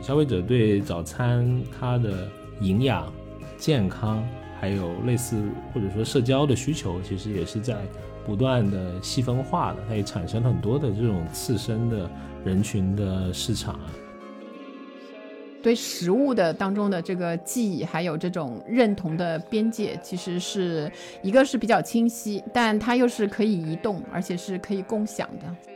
消费者对早餐它的营养、健康，还有类似或者说社交的需求，其实也是在不断的细分化的，它也产生了很多的这种次生的人群的市场啊。对食物的当中的这个记忆，还有这种认同的边界，其实是一个是比较清晰，但它又是可以移动，而且是可以共享的。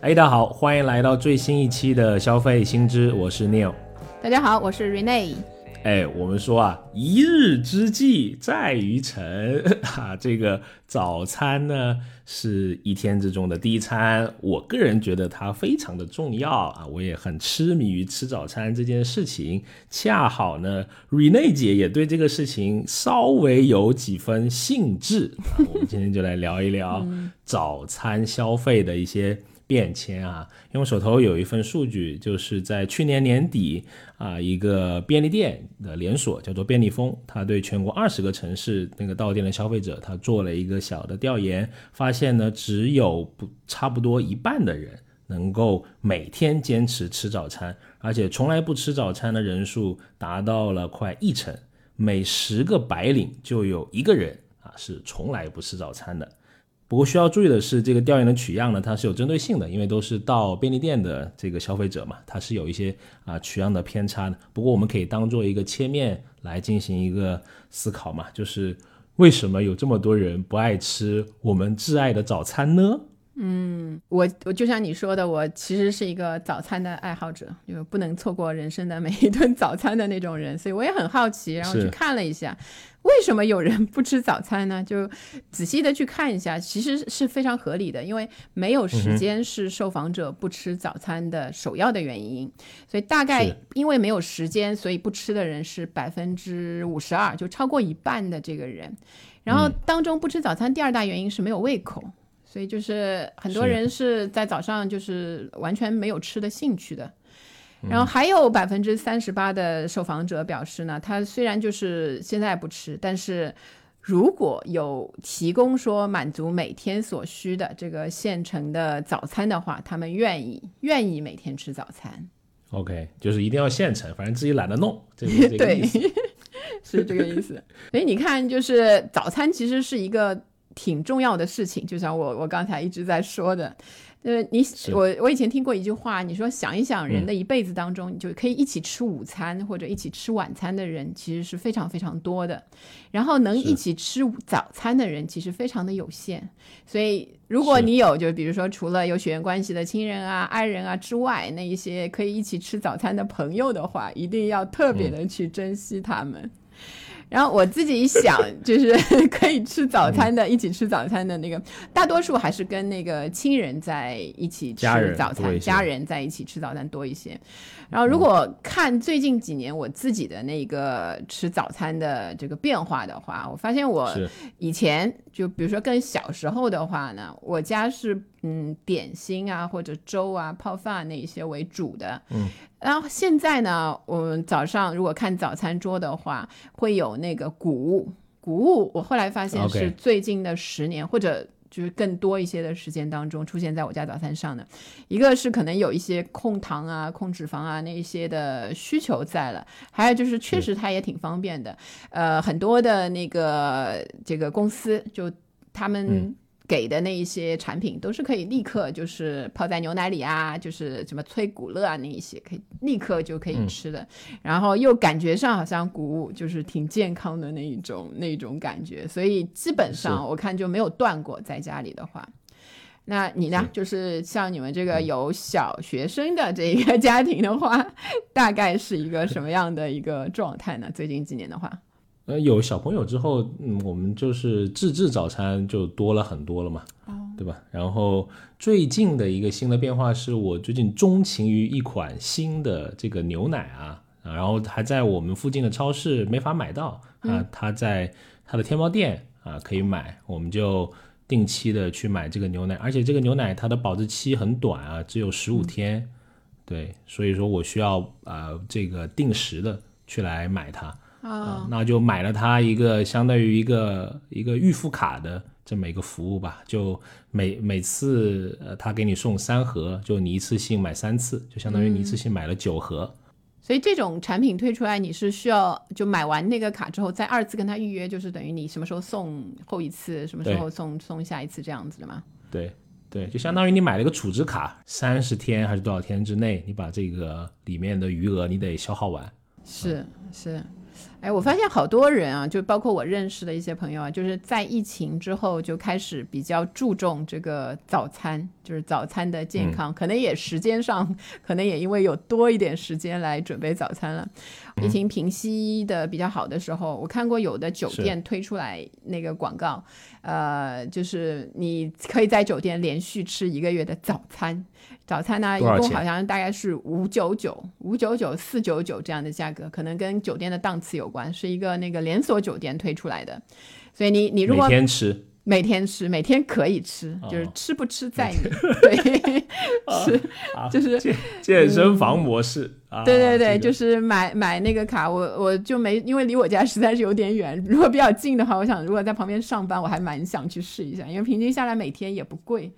哎，大家好，欢迎来到最新一期的消费新知，我是 Neil。大家好，我是 Rene。哎，我们说啊，一日之计在于晨 啊，这个早餐呢是一天之中的第一餐，我个人觉得它非常的重要啊，我也很痴迷于吃早餐这件事情。恰好呢，Rene 姐也对这个事情稍微有几分兴致啊，我们今天就来聊一聊早餐消费的一些。变迁啊，因为手头有一份数据，就是在去年年底啊，一个便利店的连锁叫做便利蜂，它对全国二十个城市那个到店的消费者，他做了一个小的调研，发现呢，只有不差不多一半的人能够每天坚持吃早餐，而且从来不吃早餐的人数达到了快一成，每十个白领就有一个人啊是从来不吃早餐的。不过需要注意的是，这个调研的取样呢，它是有针对性的，因为都是到便利店的这个消费者嘛，它是有一些啊取样的偏差的。不过我们可以当做一个切面来进行一个思考嘛，就是为什么有这么多人不爱吃我们挚爱的早餐呢？嗯，我我就像你说的，我其实是一个早餐的爱好者，就不能错过人生的每一顿早餐的那种人，所以我也很好奇，然后去看了一下，为什么有人不吃早餐呢？就仔细的去看一下，其实是非常合理的，因为没有时间是受访者不吃早餐的首要的原因，所以大概因为没有时间，所以不吃的人是百分之五十二，就超过一半的这个人，然后当中不吃早餐第二大原因是没有胃口。所以就是很多人是在早上就是完全没有吃的兴趣的，然后还有百分之三十八的受访者表示呢，他虽然就是现在不吃，但是如果有提供说满足每天所需的这个现成的早餐的话，他们愿意愿意每天吃早餐。OK，就是一定要现成，反正自己懒得弄，这 对，是这个意思。所以你看，就是早餐其实是一个。挺重要的事情，就像我我刚才一直在说的，呃，你我我以前听过一句话，你说想一想，人的一辈子当中，你就可以一起吃午餐或者一起吃晚餐的人，其实是非常非常多的，然后能一起吃早餐的人，其实非常的有限。所以，如果你有，就比如说除了有血缘关系的亲人啊、爱人啊之外，那一些可以一起吃早餐的朋友的话，一定要特别的去珍惜他们。然后我自己一想，就是 可以吃早餐的，一起吃早餐的那个，大多数还是跟那个亲人在一起吃早餐，家人在一起吃早餐多一些。然后如果看最近几年我自己的那个吃早餐的这个变化的话，我发现我以前就比如说跟小时候的话呢，我家是嗯点心啊或者粥啊泡饭那一些为主的，嗯。然后现在呢，我们早上如果看早餐桌的话，会有那个谷物。谷物，我后来发现是最近的十年或者就是更多一些的时间当中出现在我家早餐上的。一个是可能有一些控糖啊、控脂肪啊那一些的需求在了，还有就是确实它也挺方便的。呃，很多的那个这个公司就他们。给的那一些产品都是可以立刻就是泡在牛奶里啊，就是什么催谷乐啊那一些可以立刻就可以吃的，然后又感觉上好像谷物就是挺健康的那一种那种感觉，所以基本上我看就没有断过在家里的话。那你呢？就是像你们这个有小学生的这一个 家庭的话，大概是一个什么样的一个状态呢？最近几年的话？呃，有小朋友之后，嗯，我们就是自制早餐就多了很多了嘛，对吧？然后最近的一个新的变化是我最近钟情于一款新的这个牛奶啊，然后还在我们附近的超市没法买到啊，它在它的天猫店啊可以买，我们就定期的去买这个牛奶，而且这个牛奶它的保质期很短啊，只有十五天，对，所以说我需要啊这个定时的去来买它。啊，那就买了他一个相当于一个一个预付卡的这么一个服务吧，就每每次呃他给你送三盒，就你一次性买三次，就相当于你一次性买了九盒。所以这种产品推出来，你是需要就买完那个卡之后，再二次跟他预约，就是等于你什么时候送后一次，什么时候送送下一次这样子的吗？对对，就相当于你买了个储值卡，三十天还是多少天之内，你把这个里面的余额你得消耗完。是是。哎，我发现好多人啊，就包括我认识的一些朋友啊，就是在疫情之后就开始比较注重这个早餐，就是早餐的健康，可能也时间上，可能也因为有多一点时间来准备早餐了。疫情平息的比较好的时候，我看过有的酒店推出来那个广告，呃，就是你可以在酒店连续吃一个月的早餐。早餐呢，一共好像大概是五九九、五九九、四九九这样的价格，可能跟酒店的档次有关，是一个那个连锁酒店推出来的。所以你你如果每天吃，每天吃，每天可以吃，就是吃不吃在你。对，是就是健健身房模式啊。对对对，就是买买那个卡，我我就没，因为离我家实在是有点远。如果比较近的话，我想如果在旁边上班，我还蛮想去试一下，因为平均下来每天也不贵。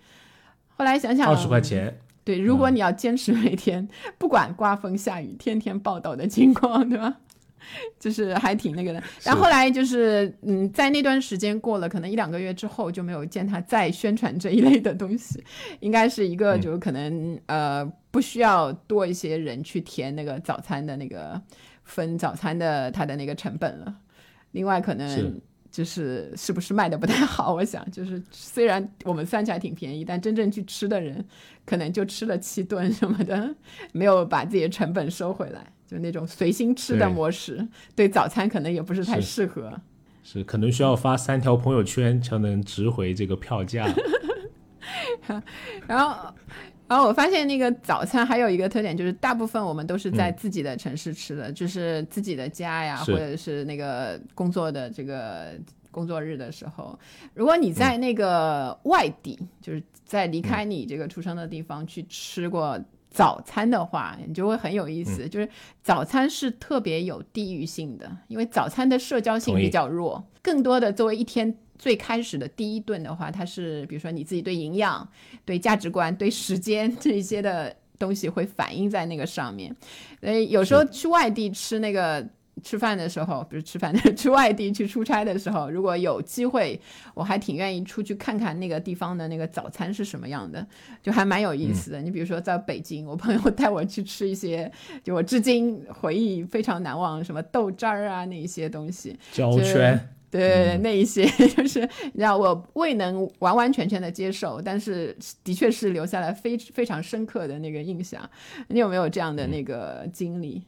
后来想想，二十块钱。对，如果你要坚持每天，不管刮风下雨，天天报道的情况，对吧？就是还挺那个的。然后后来就是，嗯，在那段时间过了，可能一两个月之后，就没有见他再宣传这一类的东西。应该是一个，就可能呃，不需要多一些人去填那个早餐的那个分早餐的它的那个成本了。另外，可能。就是是不是卖的不太好？我想，就是虽然我们算起来挺便宜，但真正去吃的人，可能就吃了七顿什么的，没有把自己的成本收回来，就那种随心吃的模式，对早餐可能也不是太适合。是，可能需要发三条朋友圈才能值回这个票价。然后。然后我发现那个早餐还有一个特点，就是大部分我们都是在自己的城市吃的，就是自己的家呀，或者是那个工作的这个工作日的时候。如果你在那个外地，就是在离开你这个出生的地方去吃过早餐的话，你就会很有意思。就是早餐是特别有地域性的，因为早餐的社交性比较弱，更多的作为一天。最开始的第一顿的话，它是比如说你自己对营养、对价值观、对时间 这一些的东西会反映在那个上面。所以有时候去外地吃那个吃饭的时候，比如吃饭 去外地去出差的时候，如果有机会，我还挺愿意出去看看那个地方的那个早餐是什么样的，就还蛮有意思的。你比如说在北京，我朋友带我去吃一些，就我至今回忆非常难忘，什么豆汁儿啊那一些东西，胶圈。对那一些 就是让我未能完完全全的接受，但是的确是留下了非非常深刻的那个印象。你有没有这样的那个经历？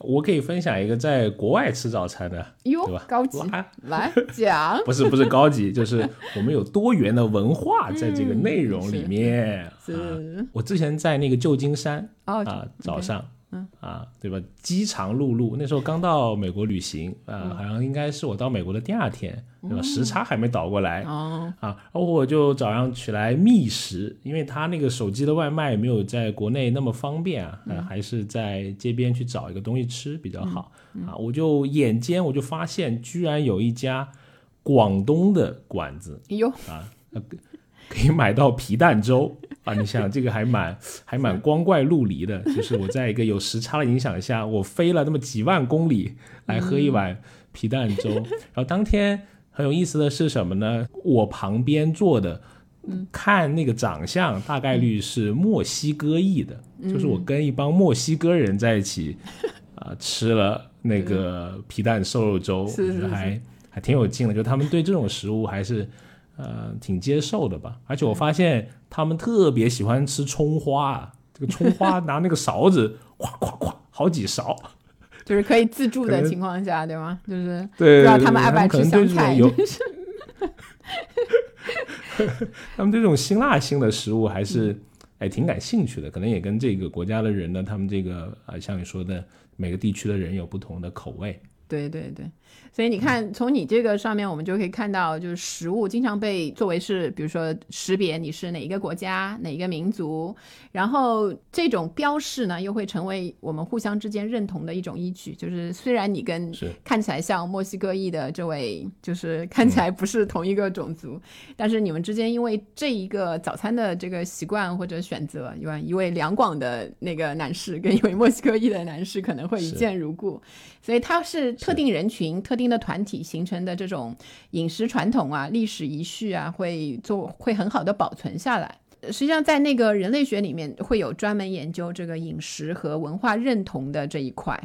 我可以分享一个在国外吃早餐的，哟，高级，来讲，不是不是高级，就是我们有多元的文化在这个内容里面。是，我之前在那个旧金山啊，早上。嗯啊，对吧？饥肠辘辘，那时候刚到美国旅行啊，好像应该是我到美国的第二天，对吧？时差还没倒过来哦啊，然后我就早上起来觅食，因为他那个手机的外卖没有在国内那么方便啊，还是在街边去找一个东西吃比较好啊。我就眼尖，我就发现居然有一家广东的馆子，哎呦啊，可以买到皮蛋粥。啊，你想这个还蛮还蛮光怪陆离的，就是我在一个有时差的影响下，我飞了那么几万公里来喝一碗皮蛋粥。然后当天很有意思的是什么呢？我旁边坐的，看那个长相大概率是墨西哥裔的，就是我跟一帮墨西哥人在一起啊吃了那个皮蛋瘦肉粥，还还挺有劲的，就他们对这种食物还是。呃，挺接受的吧？而且我发现他们特别喜欢吃葱花，这个葱花拿那个勺子，咵咵咵，好几勺，就是可以自助的情况下，对吗？就是不知道他们爱不爱吃香菜。他们对这种辛辣性的食物还是哎挺感兴趣的，可能也跟这个国家的人呢，他们这个啊，像你说的，每个地区的人有不同的口味。对对对。所以你看，从你这个上面，我们就可以看到，就是食物经常被作为是，比如说识别你是哪一个国家、哪一个民族，然后这种标示呢，又会成为我们互相之间认同的一种依据。就是虽然你跟看起来像墨西哥裔的这位，就是看起来不是同一个种族，但是你们之间因为这一个早餐的这个习惯或者选择，一位一位两广的那个男士跟一位墨西哥裔的男士可能会一见如故。所以他是特定人群、特定的团体形成的这种饮食传统啊、历史遗序啊，会做会很好的保存下来。实际上，在那个人类学里面，会有专门研究这个饮食和文化认同的这一块。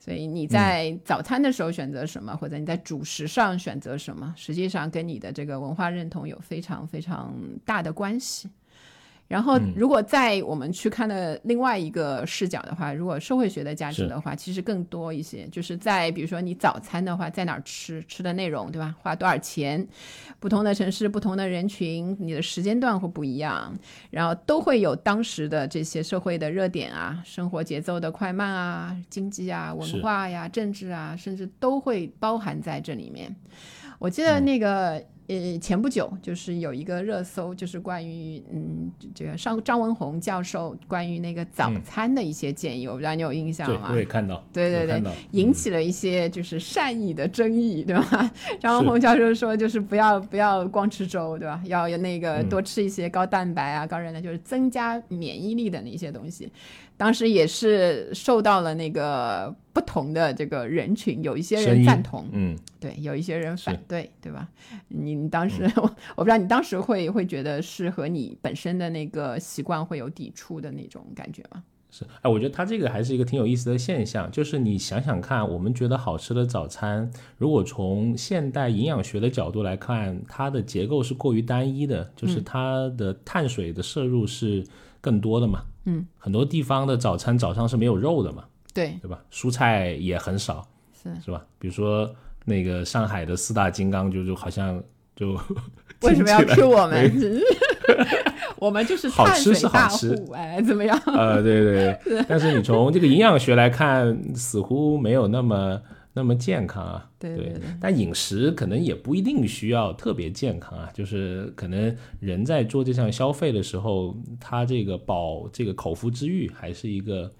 所以你在早餐的时候选择什么，或者你在主食上选择什么，实际上跟你的这个文化认同有非常非常大的关系。然后，如果在我们去看的另外一个视角的话，如果社会学的价值的话，其实更多一些，就是在比如说你早餐的话，在哪儿吃，吃的内容，对吧？花多少钱？不同的城市、不同的人群，你的时间段会不一样，然后都会有当时的这些社会的热点啊，生活节奏的快慢啊，经济啊，文化呀，政治啊，甚至都会包含在这里面。我记得那个。呃，前不久就是有一个热搜，就是关于嗯，这个上张文宏教授关于那个早餐的一些建议，我不知道你有印象吗？对，我也看到。对对对，引起了一些就是善意的争议，对吧？张文宏教授说，就是不要不要光吃粥，对吧？要有那个多吃一些高蛋白啊、高热量，就是增加免疫力的那些东西。当时也是受到了那个不同的这个人群，有一些人赞同，嗯，对，有一些人反对，对吧？你当时 我我不知道你当时会会觉得是和你本身的那个习惯会有抵触的那种感觉吗？是，哎，我觉得它这个还是一个挺有意思的现象，就是你想想看，我们觉得好吃的早餐，如果从现代营养学的角度来看，它的结构是过于单一的，就是它的碳水的摄入是更多的嘛。嗯，很多地方的早餐早上是没有肉的嘛，对对吧？蔬菜也很少，是是吧？比如说那个上海的四大金刚，就就好像就 为什么要吃我们？我们就是好吃是好吃，哎，怎么样？呃，对对，但是你从这个营养学来看，似乎没有那么。那么健康啊，对对对，但饮食可能也不一定需要特别健康啊，就是可能人在做这项消费的时候，他这个饱这个口腹之欲还是一个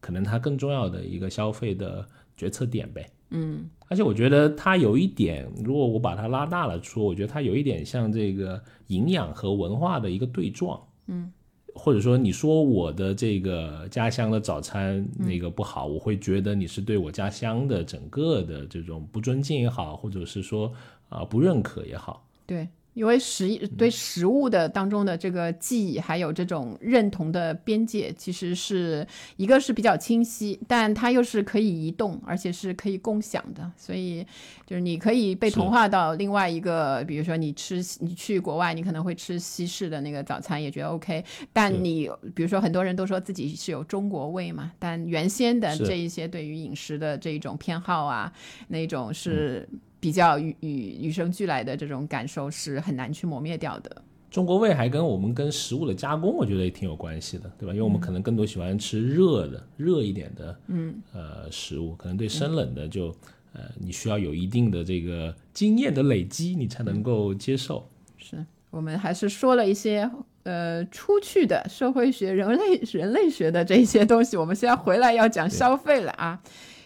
可能他更重要的一个消费的决策点呗。嗯，而且我觉得它有一点，如果我把它拉大了说，我觉得它有一点像这个营养和文化的一个对撞。嗯。或者说你说我的这个家乡的早餐那个不好，我会觉得你是对我家乡的整个的这种不尊敬也好，或者是说啊不认可也好，对。因为食对食物的当中的这个记忆，还有这种认同的边界，其实是一个是比较清晰，但它又是可以移动，而且是可以共享的。所以就是你可以被同化到另外一个，比如说你吃你去国外，你可能会吃西式的那个早餐，也觉得 OK。但你比如说很多人都说自己是有中国味嘛，但原先的这一些对于饮食的这一种偏好啊，那种是。比较与与与生俱来的这种感受是很难去磨灭掉的。中国胃还跟我们跟食物的加工，我觉得也挺有关系的，对吧？因为我们可能更多喜欢吃热的、热一点的，嗯，呃，食物，可能对生冷的就，呃，你需要有一定的这个经验的累积，你才能够接受。是我们还是说了一些呃出去的社会学、人类人类学的这些东西，我们现在回来要讲消费了啊。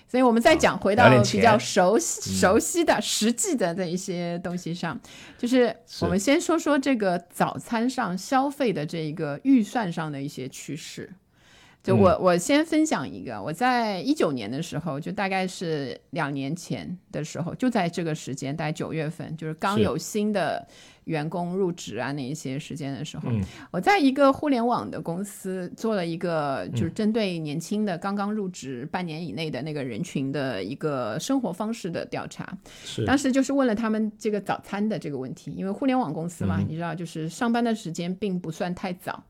所以，我们再讲回到比较熟悉、熟悉的、实际的这一些东西上，就是我们先说说这个早餐上消费的这一个预算上的一些趋势。就我我先分享一个，我在一九年的时候，就大概是两年前的时候，就在这个时间，大概九月份，就是刚有新的。员工入职啊，那一些时间的时候，我在一个互联网的公司做了一个，就是针对年轻的刚刚入职半年以内的那个人群的一个生活方式的调查。是，当时就是问了他们这个早餐的这个问题，因为互联网公司嘛，你知道，就是上班的时间并不算太早，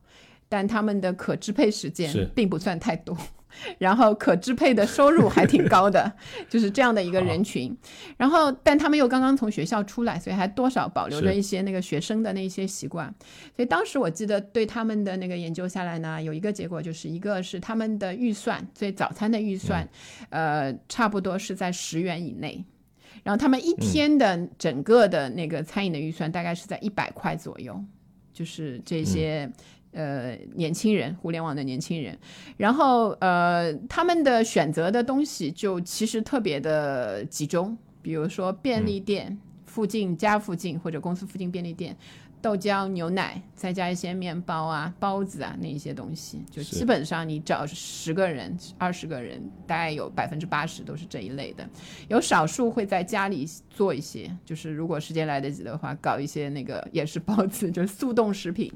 但他们的可支配时间并不算太多。然后可支配的收入还挺高的，就是这样的一个人群。然后，但他们又刚刚从学校出来，所以还多少保留着一些那个学生的那些习惯。所以当时我记得对他们的那个研究下来呢，有一个结果就是一个是他们的预算，所以早餐的预算，呃，差不多是在十元以内。然后他们一天的整个的那个餐饮的预算大概是在一百块左右，就是这些。呃，年轻人，互联网的年轻人，然后呃，他们的选择的东西就其实特别的集中，比如说便利店附近、家附近或者公司附近便利店。豆浆、牛奶，再加一些面包啊、包子啊，那一些东西，就基本上你找十个人、二十个人，大概有百分之八十都是这一类的。有少数会在家里做一些，就是如果时间来得及的话，搞一些那个也是包子，就是速冻食品、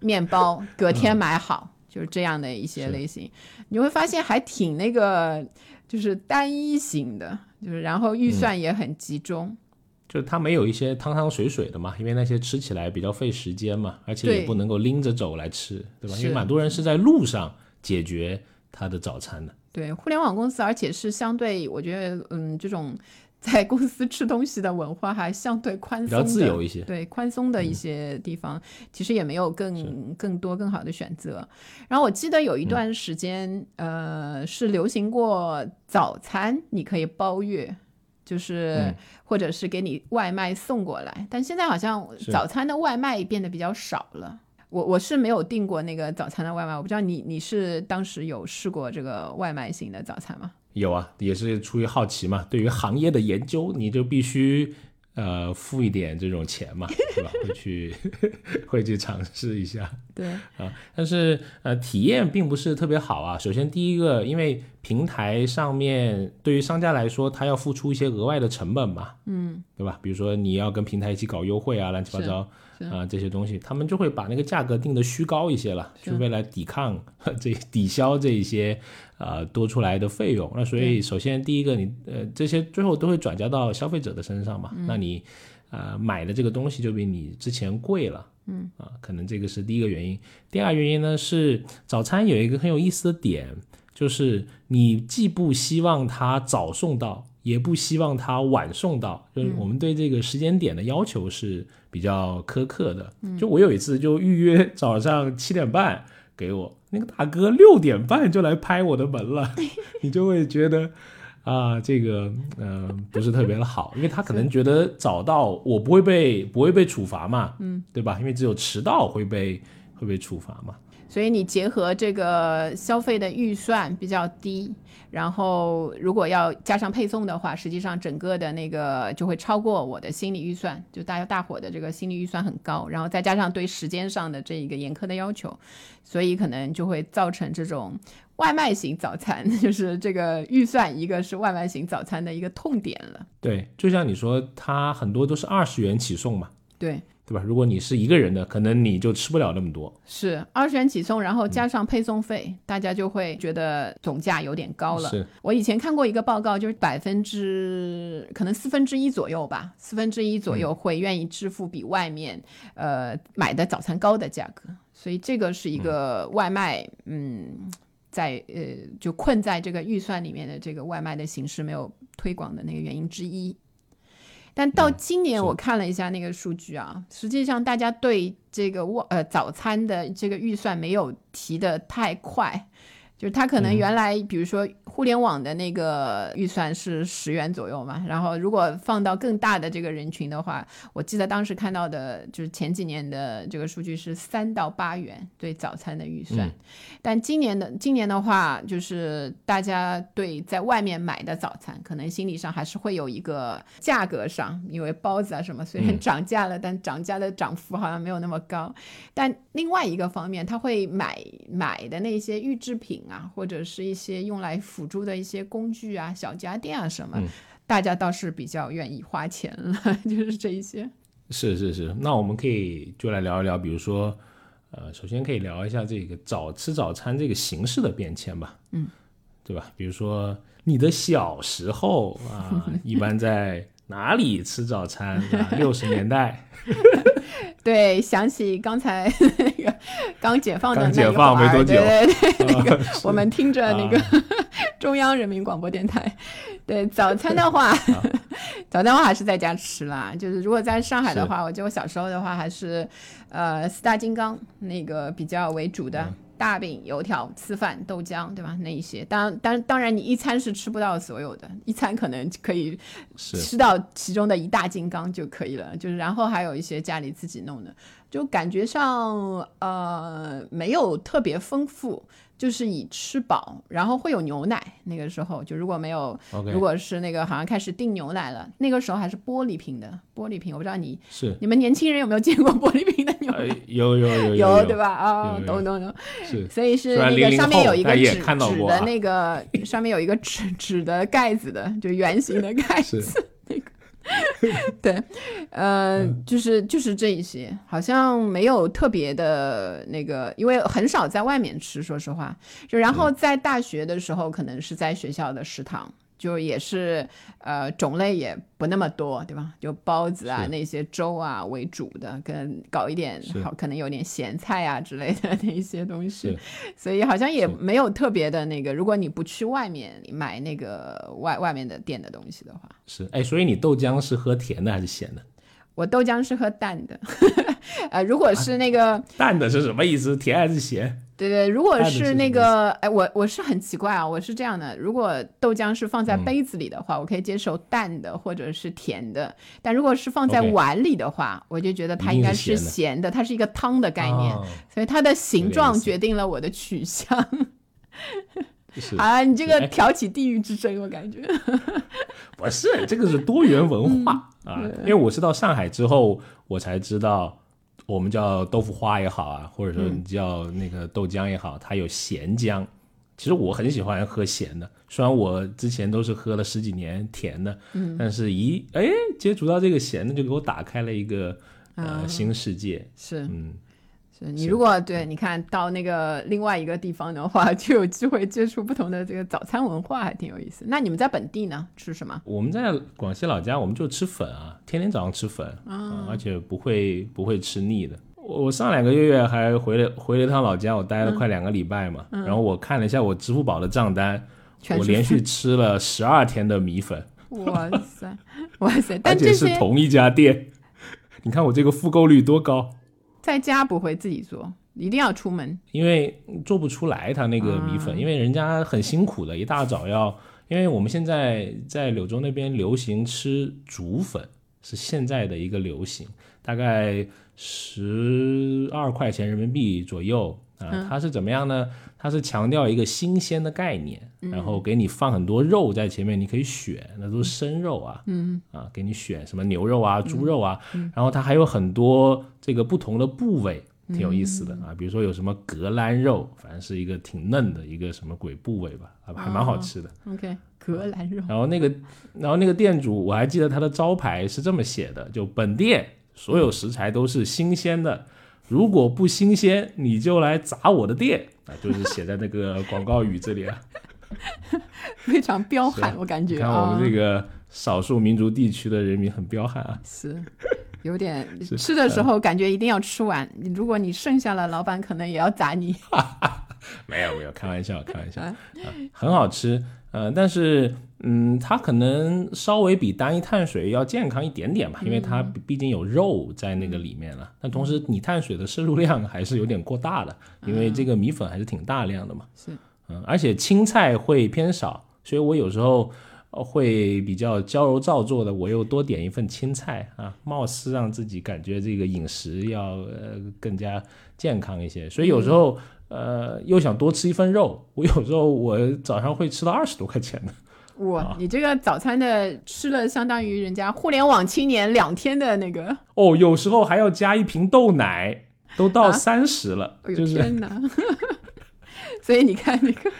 面包，隔天买好，就是这样的一些类型。你会发现还挺那个，就是单一型的，就是然后预算也很集中。就是它没有一些汤汤水水的嘛，因为那些吃起来比较费时间嘛，而且也不能够拎着走来吃，对吧？因为蛮多人是在路上解决他的早餐的。对，互联网公司，而且是相对，我觉得，嗯，这种在公司吃东西的文化还相对宽松，比较自由一些。对，宽松的一些地方，其实也没有更更多更好的选择。然后我记得有一段时间，呃，是流行过早餐你可以包月。就是，或者是给你外卖送过来，但现在好像早餐的外卖变得比较少了。我我是没有订过那个早餐的外卖，我不知道你你是当时有试过这个外卖型的早餐吗？有啊，也是出于好奇嘛。对于行业的研究，你就必须。呃，付一点这种钱嘛，对吧？会去 会去尝试一下，对啊，但是呃，体验并不是特别好啊。首先，第一个，因为平台上面对于商家来说，他要付出一些额外的成本嘛，嗯，对吧？比如说你要跟平台一起搞优惠啊，乱七八糟啊这些东西，他们就会把那个价格定的虚高一些了，就为了抵抗 这抵消这一些。呃，多出来的费用，那所以首先第一个，你呃这些最后都会转嫁到消费者的身上嘛，那你呃买的这个东西就比你之前贵了，嗯。啊，可能这个是第一个原因。第二原因呢是早餐有一个很有意思的点，就是你既不希望它早送到，也不希望它晚送到，就是我们对这个时间点的要求是比较苛刻的。就我有一次就预约早上七点半给我。那个大哥六点半就来拍我的门了，你就会觉得啊，这个嗯不是特别的好，因为他可能觉得早到我不会被不会被处罚嘛，嗯，对吧？因为只有迟到会被会被处罚嘛。所以你结合这个消费的预算比较低，然后如果要加上配送的话，实际上整个的那个就会超过我的心理预算，就大家大伙的这个心理预算很高，然后再加上对时间上的这一个严苛的要求，所以可能就会造成这种外卖型早餐，就是这个预算一个是外卖型早餐的一个痛点了。对，就像你说，它很多都是二十元起送嘛。对。对吧？如果你是一个人的，可能你就吃不了那么多。是二十元起送，然后加上配送费，大家就会觉得总价有点高了。是我以前看过一个报告，就是百分之可能四分之一左右吧，四分之一左右会愿意支付比外面呃买的早餐高的价格。所以这个是一个外卖，嗯，在呃就困在这个预算里面的这个外卖的形式没有推广的那个原因之一。但到今年我看了一下那个数据啊，实际上大家对这个晚呃早餐的这个预算没有提的太快。就是他可能原来，比如说互联网的那个预算是十元左右嘛，然后如果放到更大的这个人群的话，我记得当时看到的就是前几年的这个数据是三到八元对早餐的预算，但今年的今年的话，就是大家对在外面买的早餐，可能心理上还是会有一个价格上，因为包子啊什么虽然涨价了，但涨价的涨幅好像没有那么高，但另外一个方面，他会买买的那些预制品。啊，或者是一些用来辅助的一些工具啊、小家电啊什么，大家倒是比较愿意花钱了，就是这一些。是是是，那我们可以就来聊一聊，比如说，呃，首先可以聊一下这个早吃早餐这个形式的变迁吧，嗯，对吧？比如说你的小时候啊，一般在哪里吃早餐？六十年代。对，想起刚才 那个刚解放的那解放没多久，对对对，那个我们听着那个中央人民广播电台。对早餐的话，早餐的话还是在家吃啦。就是如果在上海的话，我记得我小时候的话还是呃四大金刚那个比较为主的。大饼、油条、吃饭、豆浆，对吧？那一些，当当当然，你一餐是吃不到所有的，一餐可能可以吃到其中的一大金刚就可以了。就是，然后还有一些家里自己弄的，就感觉上呃没有特别丰富。就是以吃饱，然后会有牛奶。那个时候就如果没有，如果是那个好像开始订牛奶了，那个时候还是玻璃瓶的玻璃瓶。我不知道你是你们年轻人有没有见过玻璃瓶的牛奶？有有 有有对吧？啊，懂懂懂。是，所以是那个上面有一个纸纸的那个上面有一个纸纸的盖子的，就圆形的盖子那个。对，呃，就是就是这一些，好像没有特别的那个，因为很少在外面吃，说实话。就然后在大学的时候，可能是在学校的食堂。就也是，呃，种类也不那么多，对吧？就包子啊，那些粥啊为主的，跟搞一点好，可能有点咸菜啊之类的那些东西，所以好像也没有特别的那个。如果你不去外面买那个外外面的店的东西的话，是，哎，所以你豆浆是喝甜的还是咸的？我豆浆是喝淡的，呃，如果是那个淡的是什么意思？甜还是咸？对对，如果是那个，哎，我我是很奇怪啊，我是这样的，如果豆浆是放在杯子里的话，我可以接受淡的或者是甜的，但如果是放在碗里的话，我就觉得它应该是咸的，它是一个汤的概念，所以它的形状决定了我的取向。啊，你这个挑起地域之争，我感觉 不是，这个是多元文化啊。因为我是到上海之后，我才知道，我们叫豆腐花也好啊，或者说你叫那个豆浆也好，它有咸浆。其实我很喜欢喝咸的，虽然我之前都是喝了十几年甜的，嗯，但是一哎接触到这个咸的，就给我打开了一个呃新世界。是，嗯。你如果对你看到那个另外一个地方的话，就有机会接触不同的这个早餐文化，还挺有意思。那你们在本地呢，吃什么？我们在广西老家，我们就吃粉啊，天天早上吃粉啊，而且不会不会吃腻的。我上两个月还回了回了趟老家，我待了快两个礼拜嘛，然后我看了一下我支付宝的账单，我连续吃了十二天的米粉。哇塞，哇塞！而且是同一家店，你看我这个复购率多高。在家不会自己做，一定要出门，因为做不出来他那个米粉，因为人家很辛苦的，一大早要，因为我们现在在柳州那边流行吃煮粉，是现在的一个流行，大概十二块钱人民币左右啊，它是怎么样呢？它是强调一个新鲜的概念，然后给你放很多肉在前面，你可以选，那都是生肉啊，嗯啊，给你选什么牛肉啊、猪肉啊，然后它还有很多这个不同的部位，挺有意思的啊，比如说有什么格兰肉，反正是一个挺嫩的一个什么鬼部位吧，啊，还蛮好吃的。OK，格兰肉。然后那个，然后那个店主，我还记得他的招牌是这么写的，就本店所有食材都是新鲜的。如果不新鲜，你就来砸我的店 啊！就是写在那个广告语这里啊，非常彪悍，我感觉。看我们这个少数民族地区的人民很彪悍啊，是有点吃的时候感觉一定要吃完，如果你剩下了，老板可能也要砸你。没有没有，开玩笑开玩笑啊，很好吃。呃，但是，嗯，它可能稍微比单一碳水要健康一点点吧，因为它毕竟有肉在那个里面了。但同时，你碳水的摄入量还是有点过大的，因为这个米粉还是挺大量的嘛。是，嗯，而且青菜会偏少，所以我有时候会比较娇柔造作的，我又多点一份青菜啊，貌似让自己感觉这个饮食要呃更加健康一些。所以有时候。呃，又想多吃一份肉，我有时候我早上会吃到二十多块钱的。哇，你这个早餐的吃了，相当于人家互联网青年两天的那个。哦，有时候还要加一瓶豆奶，都到三十了，就是。天哪！所以你看那个，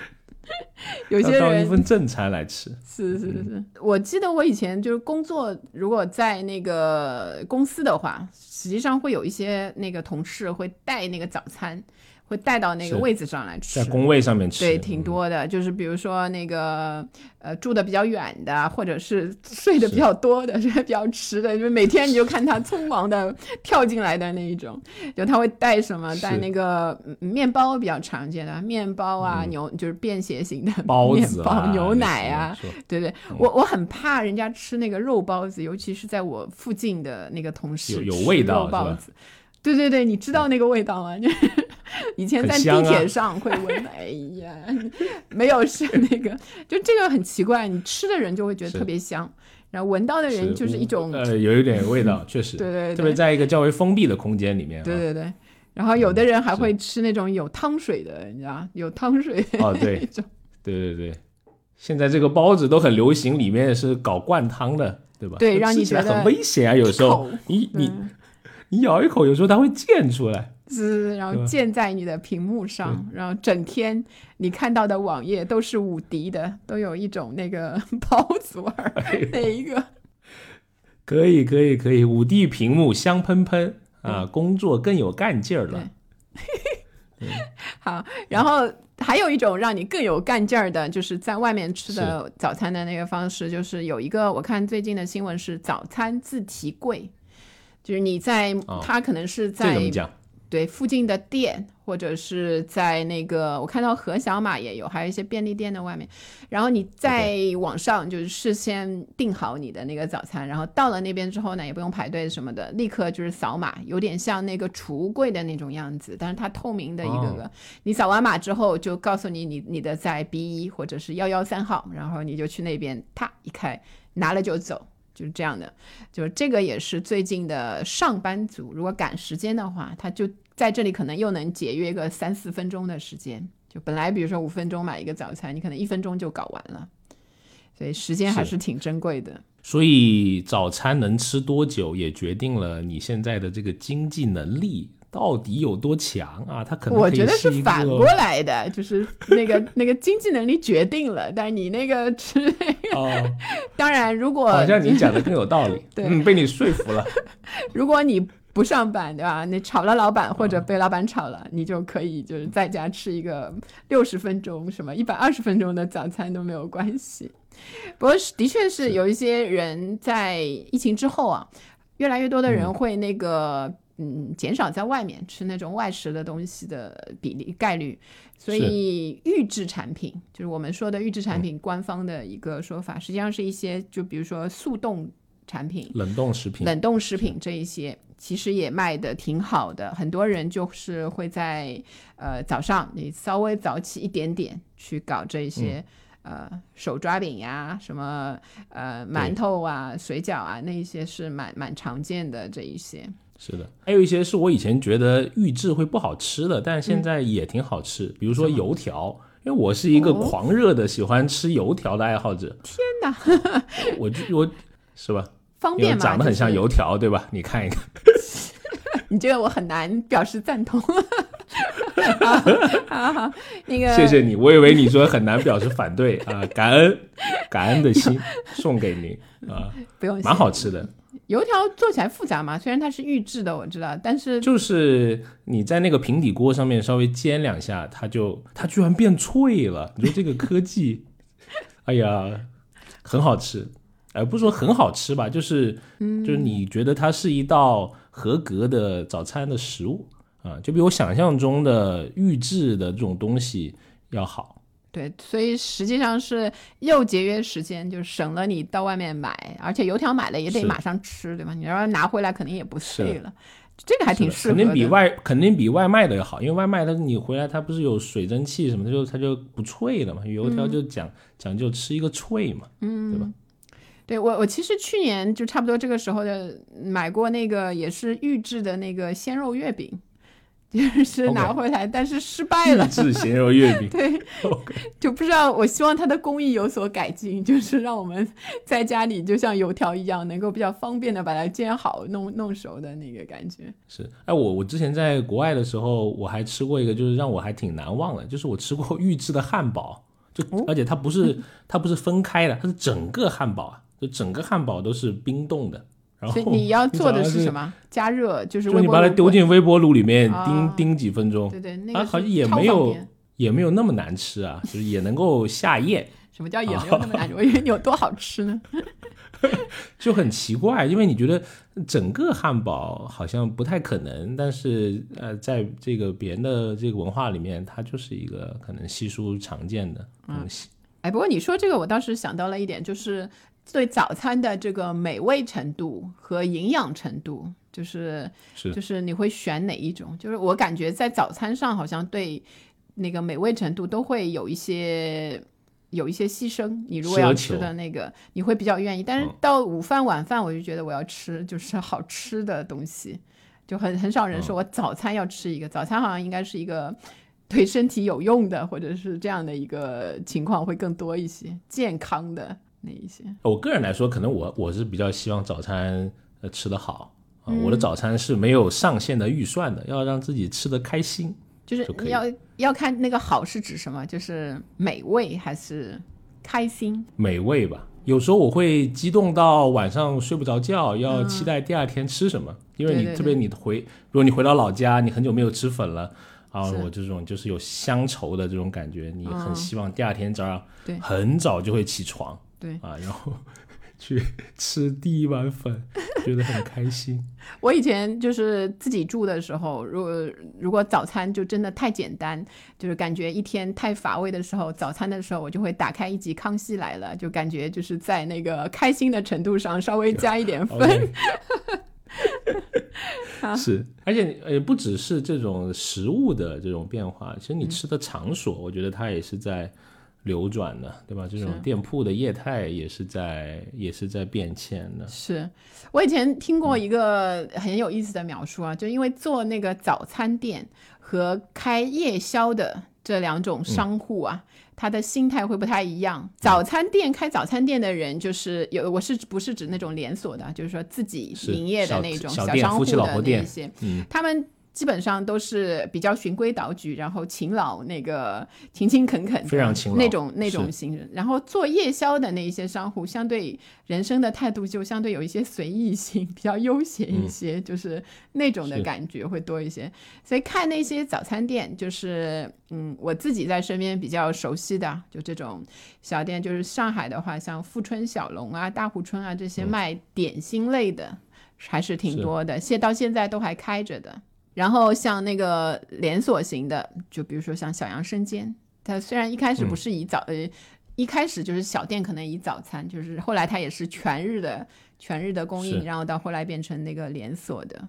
有些人当一份正餐来吃。是是是，我记得我以前就是工作，如果在那个公司的话，实际上会有一些那个同事会带那个早餐。会带到那个位子上来吃在。工位上面吃，对，挺多的，就是比如说那个呃住的比较远的，或者是睡的比较多的，睡得比较迟的，就是每天你就看他匆忙的跳进来的那一种，就他会带什么？带那个嗯面包比较常见的面包啊，牛就是便携型的嗯 包面子啊、包、牛奶啊，对对，我我很怕人家吃那个肉包子，尤其是在我附近的那个同事有有吃味道包子。对对对，你知道那个味道吗？以前在地铁上会闻，哎呀，没有是那个，就这个很奇怪，你吃的人就会觉得特别香，然后闻到的人就是一种，呃，有一点味道，确实，对对对特别在一个较为封闭的空间里面啊，对对对。然后有的人还会吃那种有汤水的，你知道，有汤水哦对。对对对，现在这个包子都很流行，里面是搞灌汤的，对吧？对让你觉得很危险啊，有时候你你嗯你咬一口，有时候它会溅出来，滋，然后溅在你的屏幕上，然后整天你看到的网页都是无敌的，都有一种那个 包子味儿，哎那一个 可以可以可以，五 D 屏幕香喷喷啊，工作更有干劲儿了。好。然后还有一种让你更有干劲儿的，就是在外面吃的早餐的那个方式，就是有一个我看最近的新闻是早餐自提柜。就是你在，哦它可能是这在怎么讲？对附近的店，或者是在那个我看到盒小马也有，还有一些便利店的外面。然后你在网上就是事先订好你的那个早餐，然后到了那边之后呢，也不用排队什么的，立刻就是扫码，有点像那个储物柜的那种样子，但是它透明的一个个。你扫完码之后，就告诉你你你的在 B 一或者是幺幺三号，然后你就去那边，啪一开，拿了就走。就是这样的，就是这个也是最近的上班族，如果赶时间的话，他就在这里可能又能节约个三四分钟的时间。就本来比如说五分钟买一个早餐，你可能一分钟就搞完了，所以时间还是挺珍贵的。所以早餐能吃多久，也决定了你现在的这个经济能力到底有多强啊？他可能可我觉得是反过来的，就是那个 那个经济能力决定了，但是你那个吃 当然如果好像你讲的更有道理，对嗯，被你说服了。如果你不上班，对吧？你炒了老板或者被老板炒了，你就可以就是在家吃一个六十分钟、什么一百二十分钟的早餐都没有关系。不过是的确是有一些人在疫情之后啊，越来越多的人会那个嗯减少在外面吃那种外食的东西的比例概率，所以预制产品就是我们说的预制产品，官方的一个说法，实际上是一些就比如说速冻产品。冷冻食品，冷冻食品这一些其实也卖的挺好的，很多人就是会在呃早上你稍微早起一点点去搞这些、呃手抓饼呀，什么呃馒头啊、水饺啊，那一些是蛮蛮常见的这一些。是的，还有一些是我以前觉得预制会不好吃的，但是现在也挺好吃，比如说油条。因为我是一个哦狂热的喜欢吃油条的爱好者，天哪，我就我是吧？方便嘛？长得很像油条，对吧？你看一看，你觉得我很难表示赞同。好好好，那个谢谢你。我以为你说很难表示反对啊，感恩感恩的心送给您啊，不用蛮好吃的。油条做起来复杂嘛，虽然它是预制的，我知道，但是就是你在那个平底锅上面稍微煎两下，它就它居然变脆了。你说这个科技，哎呀，很好吃。呃，不是说很好吃吧，就是，就是你觉得它是一道合格的早餐的食物啊，就比我想象中的预制的这种东西要好。对，所以实际上是又节约时间，就省了你到外面买，而且油条买了也得马上吃，对吧？你要拿回来肯定也不是碎了，这个还挺适合的。肯定比外肯定比外卖的要好，因为外卖它你回来它不是有水蒸气什么它，就它就不脆了嘛。油条就讲、讲究吃一个脆嘛，嗯对吧？对我，我其实去年就差不多这个时候的买过那个也是预制的那个鲜肉月饼，就是拿回来但是失败了预。制咸肉月饼对，就不知道，我希望它的工艺有所改进，就是让我们在家里就像油条一样，能够比较方便的把它煎好、弄弄熟的那个感觉。是。哎，我我之前在国外的时候，我还吃过一个，就是让我还挺难忘的，就是我吃过预制的汉堡，就、哦而且它不是它不是分开的，它是整个汉堡啊，就整个汉堡都是冰冻的。然后所以你要做的是是什？么？加热，就是就你把它丢进微波炉里面啊叮叮几分钟，对对，那啊，个是好像也没有也没有那么难吃啊，就是也能够下咽。什么叫也没有那么难吃？我以为你有多好吃呢？就很奇怪，因为你觉得整个汉堡好像不太可能，但是呃，在这个别人的这个文化里面，它就是一个可能稀疏常见的东西。哎，不过你说这个，我倒是想到了一点，就是对早餐的这个美味程度和营养程度，就是是就是你会选哪一种？就是我感觉在早餐上好像对那个美味程度都会有一些有一些牺牲。你如果要吃的那个，你会比较愿意。但是嗯到午饭、晚饭，我就觉得我要吃 就是好吃的东西，就很很少人嗯说我早餐要吃一个。早餐好像应该是一个。对身体有用的，或者是这样的一个情况会更多一些，健康的那一些。我个人来说，可能我我是比较希望早餐呃吃得好啊、我的早餐是没有上限的预算的，要让自己吃得开心。就是要要看那个好是指什么，就是美味还是开心？美味吧。有时候我会激动到晚上睡不着觉，要期待第二天吃什么，因为你特别你回，如果你回到老家，你很久没有吃粉了。啊，我这种就是有乡愁的这种感觉，你很嗯希望第二天早上对很早就会起床对啊，然后 去吃第一碗粉，觉得很开心。我以前就是自己住的时候，如果如果早餐就真的太简单，就是感觉一天太乏味的时候，早餐的时候我就会打开一集《康熙来了》，就感觉就是在那个开心的程度上稍微加一点 分。是，而且呃，不只是这种食物的这种变化，其实你吃的场所，我觉得它也是在流转的，对吧？这种店铺的业态也是在也是在变迁的。是我以前听过一个很有意思的描述啊，就因为做那个早餐店和开夜宵的这两种商户啊，他的心态会不太一样。早餐店开早餐店的人，就是有我是不是指那种连锁的，就是说自己营业的那种小商户的那一些，嗯，他们。基本上都是比较循规蹈矩，然后勤劳，那个勤勤恳恳，非常勤劳那种那种是型人。然后做夜宵的那一些商户，相对人生的态度就相对有一些随意性，比较悠闲一些，就是那种的感觉会多一些。所以看那些早餐店，就是嗯，我自己在身边比较熟悉的，就这种小店，就是上海的话，像富春小龙啊、大湖春啊这些卖点心类的，还是挺多的，现到现在都还开着的。然后像那个连锁型的，就比如说像小杨生煎，它虽然一开始不是以早、呃，一开始就是小店可能以早餐，就是后来它也是全日的全日的供应，然后到后来变成那个连锁的。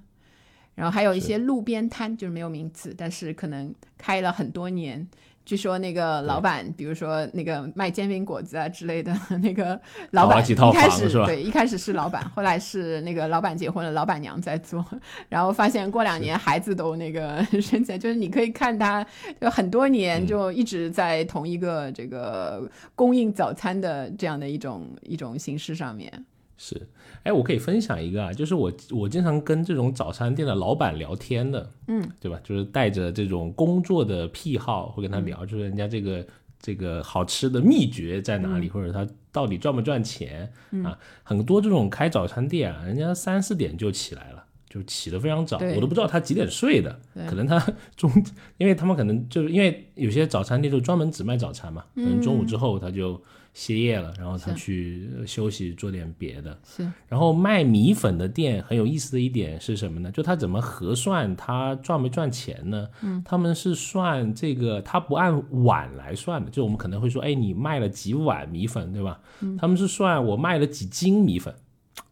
然后还有一些路边摊，就是没有名字，但是可能开了很多年。据说那个老板，比如说那个卖煎饼果子啊之类的，那个老板一开房是吧？始对一开始是老板，后来是那个老板结婚了，老板娘在做，然后发现过两年孩子都那个生起来，就是你可以看他就很多年就一直在同一个这个供应早餐的这样的一种一种形式上面。是，哎，我可以分享一个啊，就是我我经常跟这种早餐店的老板聊天的，嗯，对吧？就是带着这种工作的癖好，会跟他聊，就是人家这个这个好吃的秘诀在哪里，或者他到底赚不赚钱、啊？很多这种开早餐店啊，人家三四点就起来了。就起得非常早，我都不知道他几点睡的，对可能他 中，因为他们可能就是因为有些早餐店就专门只卖早餐嘛，可能中午之后他就歇业了，然后他去呃休息做点别的。是然后卖米粉的店很有意思的一点是什么呢？就他怎么核算他赚没赚钱呢？嗯，他们是算这个，他不按碗来算的。就我们可能会说，哎，你卖了几碗米粉，对吧？他们是算我卖了几斤米粉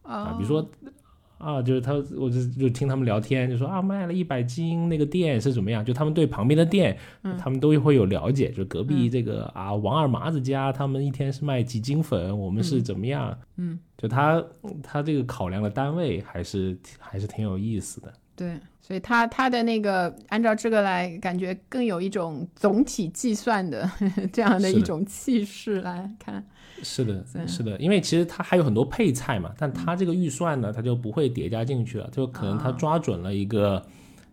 啊，比如说。啊，就是他，我就就听他们聊天，就说啊，卖了一百斤，那个店是怎么样？就他们对旁边的店，他们都会有了解。就隔壁这个、啊，王二麻子家，他们一天是卖几斤粉，我们是怎么样？嗯，就他他这个考量的单位还是还是挺有意思的。对，所以他他的那个按照这个来，感觉更有一种总体计算的 这样的是的一种气势来看。是的，是的，因为其实它还有很多配菜嘛，但它这个预算呢，它就不会叠加进去了，就可能他啊抓准了一个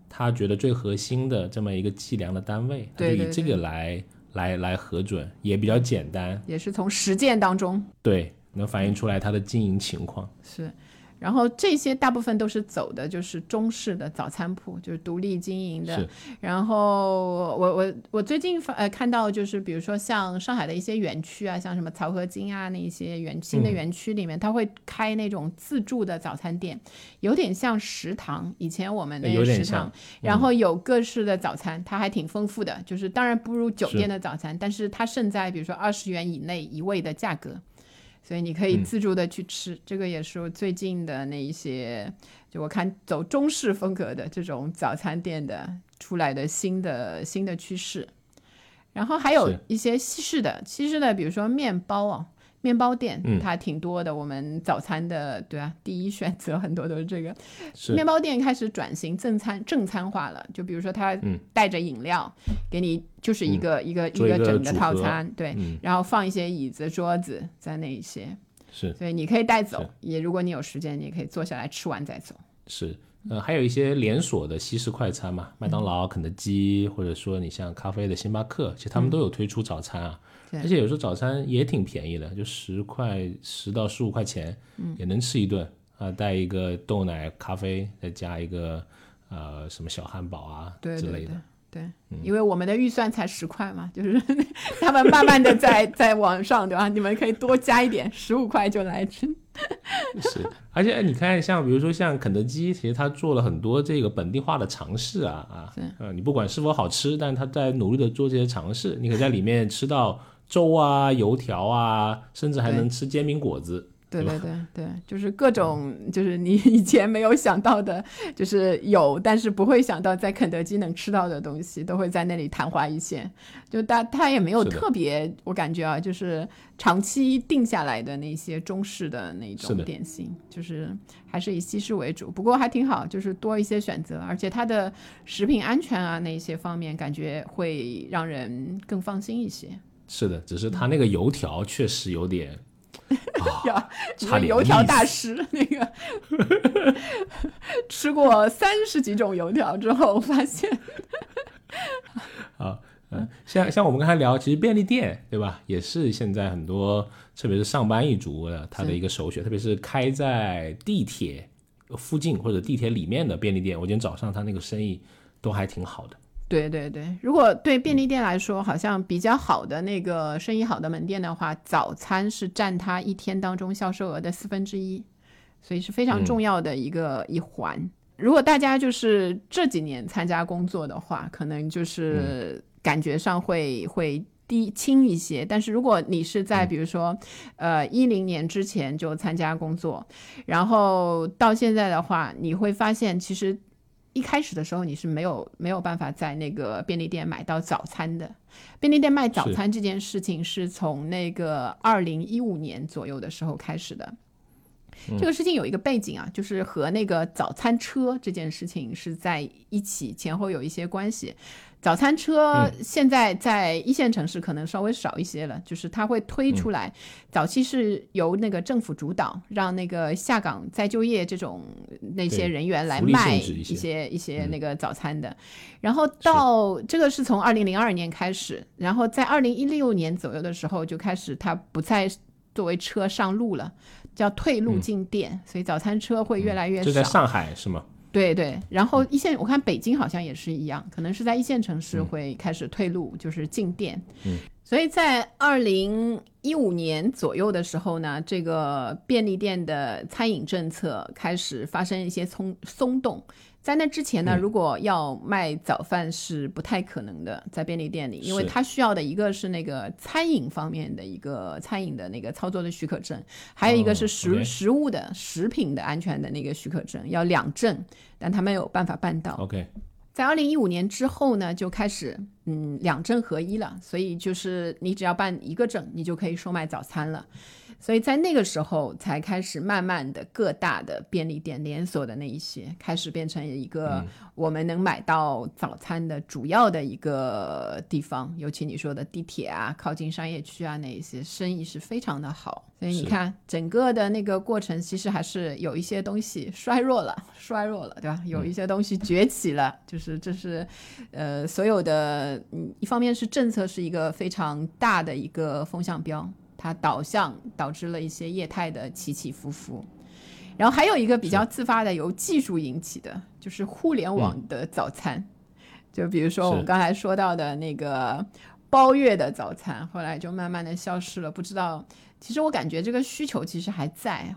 他觉得最核心的这么一个计量的单位，他就以这个来来来核准，也比较简单，也是从实践当中。对，能反映出来它的经营情况。是。然后这些大部分都是走的就是中式的早餐铺，就是独立经营的。然后我我我最近发呃看到就是比如说像上海的一些园区啊，像什么漕河泾啊那些园新的园区里面，他会开那种自助的早餐店，有点像食堂。以前我们那个食堂，然后有各式的早餐，它还挺丰富的。就是当然不如酒店的早餐，但是它胜在比如说二十元以内一位的价格。所以你可以自助的去吃，这个也是我最近的那一些，就我看走中式风格的这种早餐店的出来的新的新的趋势。然后还有一些西式的，西式的比如说面包啊。面包店，它挺多的。我们早餐的，对啊，第一选择很多都是这个。面包店开始转型正餐正餐化了，就比如说它带着饮料给你，就是一个一个一个整个套餐，对，然后放一些椅子桌子在那一些，是，所以你可以带走，也如果你有时间，你也可以坐下来吃完再走。是，呃，还有一些连锁的西式快餐嘛，麦当劳、肯德基，或者说你像咖啡的星巴克，其实他们都有推出早餐啊。而且有时候早餐也挺便宜的，就十块十到十五块钱，也能吃一顿啊，带一个豆奶咖啡，再加一个呃什么小汉堡啊之类的。对，因为我们的预算才十块嘛，就是 他们慢慢的在 在往上，对吧？你们可以多加一点，十五块就来吃。是，而且你看，像比如说像肯德基，其实他做了很多这个本地化的尝试啊啊，呃，你不管是否好吃，但他在努力的做这些尝试，你可以在里面吃到。粥啊，油条啊，甚至还能吃煎饼果子。对对对对，就是各种，就是你以前没有想到的，就是有，但是不会想到在肯德基能吃到的东西，都会在那里昙花一现。就它它也没有特别，我感觉啊，就是长期定下来的那些中式的那种点心，就是还是以西式为主。不过还挺好，就是多一些选择，而且它的食品安全啊那些方面，感觉会让人更放心一些。是的，只是他那个油条确实有点，呀，差点油条大师那个，吃过三十几种油条之后发现，啊，嗯，像像我们刚才聊，其实便利店对吧，也是现在很多，特别是上班一族的他的一个首选，特别是开在地铁附近或者地铁里面的便利店，我今天早上他那个生意都还挺好的。对对对，如果对便利店来说，好像比较好的那个生意好的门店的话，早餐是占它一天当中销售额的四分之一，所以是非常重要的一个一环。如果大家就是这几年参加工作的话，可能就是感觉上会会低轻一些。但是如果你是在比如说呃一零年之前就参加工作，然后到现在的话，你会发现其实。一开始的时候，你是没有没有办法在那个便利店买到早餐的。便利店卖早餐这件事情是从那个二零一五年左右的时候开始的。这个事情有一个背景啊，就是和那个早餐车这件事情是在一起，前后有一些关系。早餐车现在在一线城市可能稍微少一些了，就是它会推出来。早期是由那个政府主导，让那个下岗再就业这种那些人员来卖一些一些那个早餐的。然后到这个是从二零零二年开始，然后在二零一六年左右的时候就开始它不再作为车上路了，叫退路进店，所以早餐车会越来越少。就在上海是吗？对对，然后一线我看北京好像也是一样，可能是在一线城市会开始退路，就是进店。嗯，所以在二零一五年左右的时候呢，这个便利店的餐饮政策开始发生一些松松动。在那之前呢，如果要卖早饭是不太可能的，在便利店里，因为它需要的一个是那个餐饮方面的一个餐饮的那个操作的许可证，还有一个是食食物的食品的安全的那个许可证，要两证，但他没有办法办到。OK，在二零一五年之后呢，就开始嗯两证合一了，所以就是你只要办一个证，你就可以售卖早餐了。所以在那个时候才开始慢慢的各大的便利店连锁的那一些开始变成一个我们能买到早餐的主要的一个地方，尤其你说的地铁啊，靠近商业区啊那一些生意是非常的好。所以你看整个的那个过程，其实还是有一些东西衰弱了，衰弱了，对吧？有一些东西崛起了，就是这是呃所有的，嗯，一方面是政策是一个非常大的一个风向标。它导向导致了一些业态的起起伏伏，然后还有一个比较自发的，由技术引起的，就是互联网的早餐。就比如说我们刚才说到的那个包月的早餐，后来就慢慢的消失了。不知道，其实我感觉这个需求其实还在，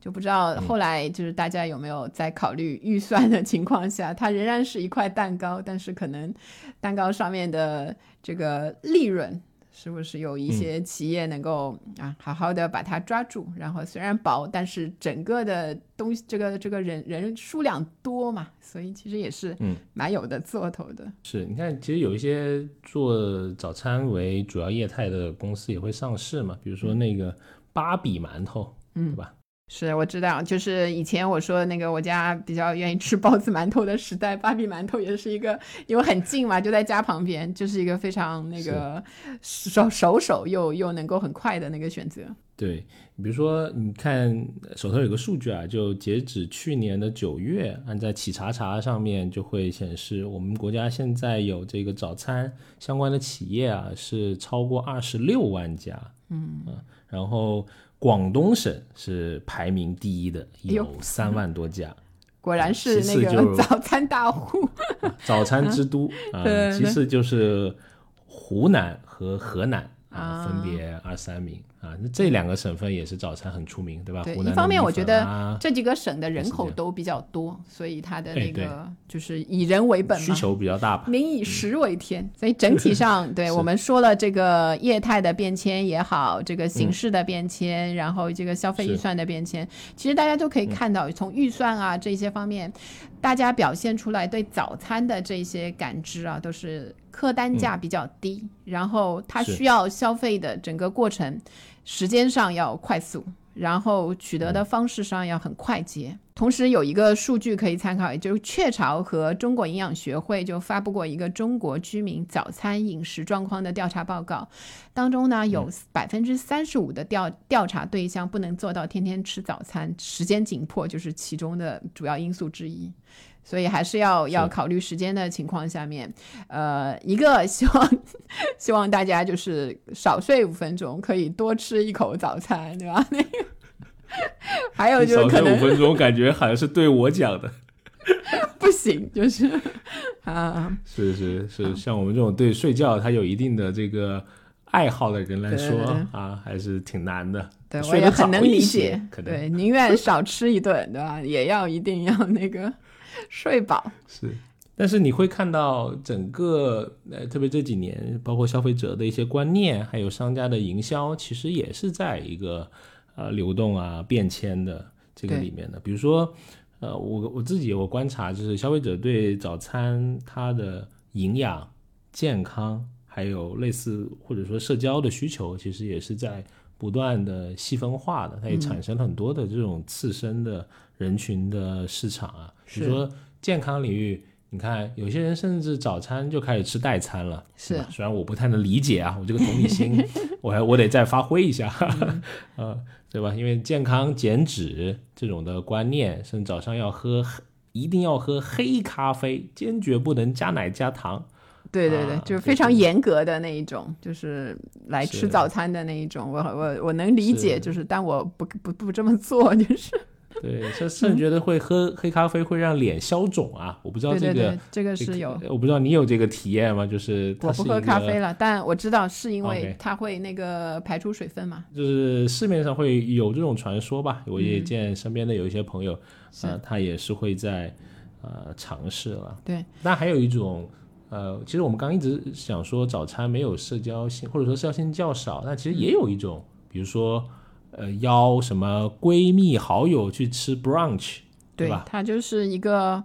就不知道后来就是大家有没有在考虑预算的情况下，它仍然是一块蛋糕，但是可能蛋糕上面的这个利润。是不是有一些企业能够啊好好的把它抓住？然后虽然薄，但是整个的东西，这个这个人人数量多嘛，所以其实也是嗯蛮有的做头的。是，你看，其实有一些做早餐为主要业态的公司也会上市嘛，比如说那个芭比馒头，嗯，对吧？是，我知道，就是以前我说那个我家比较愿意吃包子馒头的时代，芭比馒头也是一个，因为很近嘛，就在家旁边，就是一个非常那个手手手又又能够很快的那个选择。对，比如说你看手头有个数据啊，就截止去年的九月，按在企查查上面就会显示，我们国家现在有这个早餐相关的企业啊，是超过二十六万家。嗯啊，然后。广东省是排名第一的，有三万多家，果然是那个早餐大户，早餐之都 啊。其次就是湖南和河南啊，分别二三名。啊，那这两个省份也是早餐很出名，对吧？对，一方面我觉得这几个省的人口都比较多，所以它的那个就是以人为本嘛，需求比较大吧。民以食为天，所以整体上，对我们说了这个业态的变迁也好，这个形式的变迁，然后这个消费预算的变迁，其实大家都可以看到，从预算啊这些方面，大家表现出来对早餐的这些感知啊，都是客单价比较低，然后它需要消费的整个过程。时间上要快速，然后取得的方式上要很快捷。同时有一个数据可以参考，也就是雀巢和中国营养学会就发布过一个中国居民早餐饮食状况的调查报告，当中呢有百分之三十五的调调查对象不能做到天天吃早餐，时间紧迫就是其中的主要因素之一。所以还是要要考虑时间的情况下面，呃，一个希望 希望大家就是少睡五分钟，可以多吃一口早餐，对吧？那个还有就是可能五分钟，感觉好像是对我讲的，不行，就是啊，是是是，像我们这种对睡觉他有一定的这个爱好的人来说啊，还是挺难的。对，我也很能理解，对，宁愿少吃一顿，对吧？也要一定要那个。睡饱是，但是你会看到整个呃，特别这几年，包括消费者的一些观念，还有商家的营销，其实也是在一个呃流动啊、变迁的这个里面的。比如说，呃，我我自己我观察，就是消费者对早餐它的营养、健康，还有类似或者说社交的需求，其实也是在不断的细分化的，它也产生了很多的这种次生的。人群的市场啊，比如说健康领域，你看有些人甚至早餐就开始吃代餐了，是虽然我不太能理解啊，我这个同理心，我还我得再发挥一下，呃，对吧？因为健康减脂这种的观念，甚至早上要喝，一定要喝黑咖啡，坚决不能加奶加糖。对对对，就是非常严格的那一种，就是来吃早餐的那一种。我我我能理解，就是但我不不不这么做，就是。对，甚甚至觉得会喝黑咖啡会让脸消肿啊！我不知道这个这个是有，我不知道你有这个体验吗？就是我不喝咖啡了，但我知道是因为它会那个排出水分嘛。就是市面上会有这种传说吧，我也见身边的有一些朋友，呃，他也是会在呃尝试了。对，那还有一种呃，其实我们刚一直想说早餐没有社交性，或者说社交性较少，那其实也有一种，比如说。呃，邀什么闺蜜好友去吃 brunch，对吧？它就是一个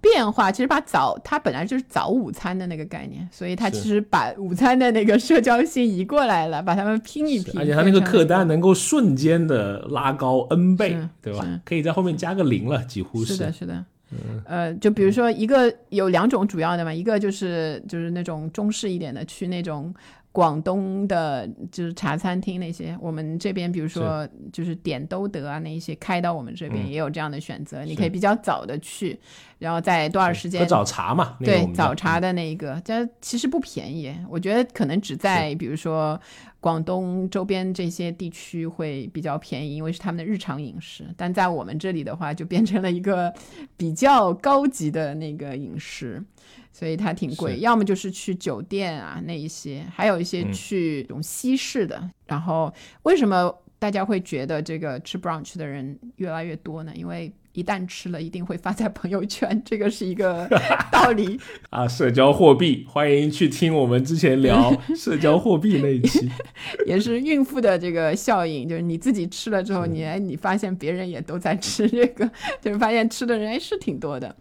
变化。其实把早，它本来就是早午餐的那个概念，所以它其实把午餐的那个社交性移过来了，把它们拼一拼。而且它那个客单能够瞬间的拉高 n 倍，对吧？可以在后面加个零了，几乎是。是的，是的。呃，就比如说一个有两种主要的嘛，一个就是就是那种中式一点的，去那种。广东的，就是茶餐厅那些，我们这边比如说就是点都德啊，那一些开到我们这边也有这样的选择，你可以比较早的去，然后在多少时间喝早茶嘛？对，早茶的那一个，这其实不便宜，我觉得可能只在比如说广东周边这些地区会比较便宜，因为是他们的日常饮食，但在我们这里的话，就变成了一个比较高级的那个饮食。所以它挺贵，要么就是去酒店啊那一些，还有一些去这种西式的。然后为什么大家会觉得这个吃 brunch 的人越来越多呢？因为一旦吃了，一定会发在朋友圈，这个是一个 道理啊。社交货币，欢迎去听我们之前聊 社交货币那一期，也是孕妇的这个效应，就是你自己吃了之后，你哎，你发现别人也都在吃这个，就是发现吃的人还是挺多的。